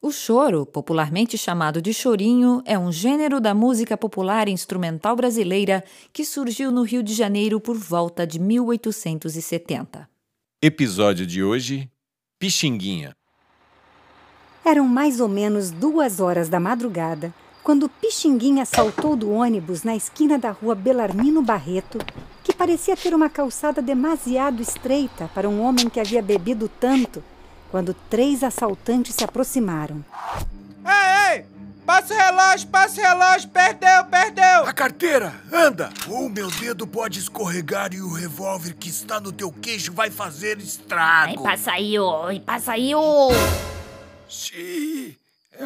O choro, popularmente chamado de chorinho, é um gênero da música popular instrumental brasileira que surgiu no Rio de Janeiro por volta de 1870. Episódio de hoje: Pixinguinha. Eram mais ou menos duas horas da madrugada quando Pixinguinha saltou do ônibus na esquina da rua Belarmino Barreto, que parecia ter uma calçada demasiado estreita para um homem que havia bebido tanto quando três assaltantes se aproximaram. Ei, ei! Passa o relógio, passa o relógio, perdeu, perdeu! A carteira, anda! Ou meu dedo pode escorregar e o revólver que está no teu queixo vai fazer estrago. Ai, passa aí, ô, passa aí, ô! Xiii, é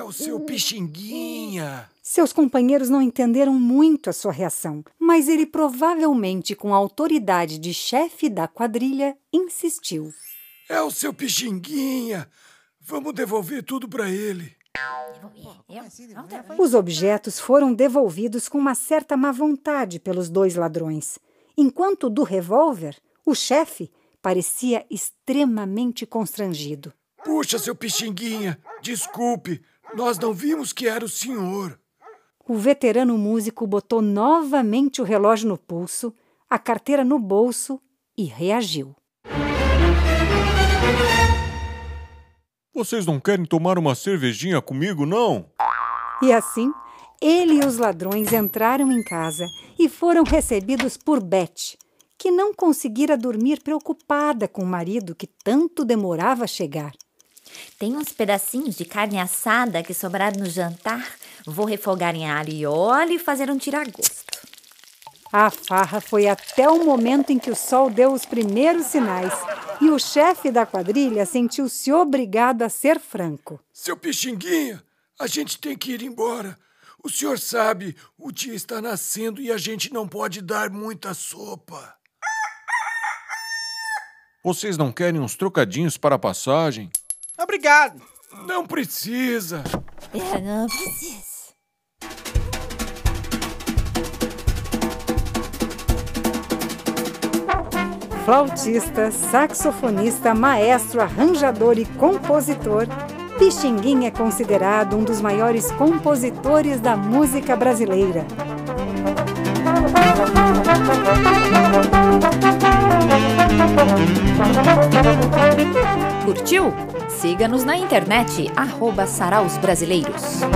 o seu pixinguinha. Seus companheiros não entenderam muito a sua reação, mas ele provavelmente, com a autoridade de chefe da quadrilha, insistiu. É o seu pixinguinha. Vamos devolver tudo para ele. Os objetos foram devolvidos com uma certa má vontade pelos dois ladrões, enquanto do revólver, o chefe parecia extremamente constrangido. Puxa, seu pixinguinha, desculpe, nós não vimos que era o senhor. O veterano músico botou novamente o relógio no pulso, a carteira no bolso e reagiu. Vocês não querem tomar uma cervejinha comigo, não? E assim, ele e os ladrões entraram em casa e foram recebidos por Beth, que não conseguira dormir preocupada com o marido que tanto demorava a chegar. Tem uns pedacinhos de carne assada que sobraram no jantar. Vou refogar em alho e óleo e fazer um tiragosto. A farra foi até o momento em que o sol deu os primeiros sinais e o chefe da quadrilha sentiu-se obrigado a ser franco. Seu Pixinguinha, a gente tem que ir embora. O senhor sabe, o dia está nascendo e a gente não pode dar muita sopa. Vocês não querem uns trocadinhos para a passagem? Obrigado. Não precisa. É, não precisa. Flautista, saxofonista, maestro, arranjador e compositor, Pixinguinha é considerado um dos maiores compositores da música brasileira. Curtiu? Siga-nos na internet, arroba Saraus Brasileiros.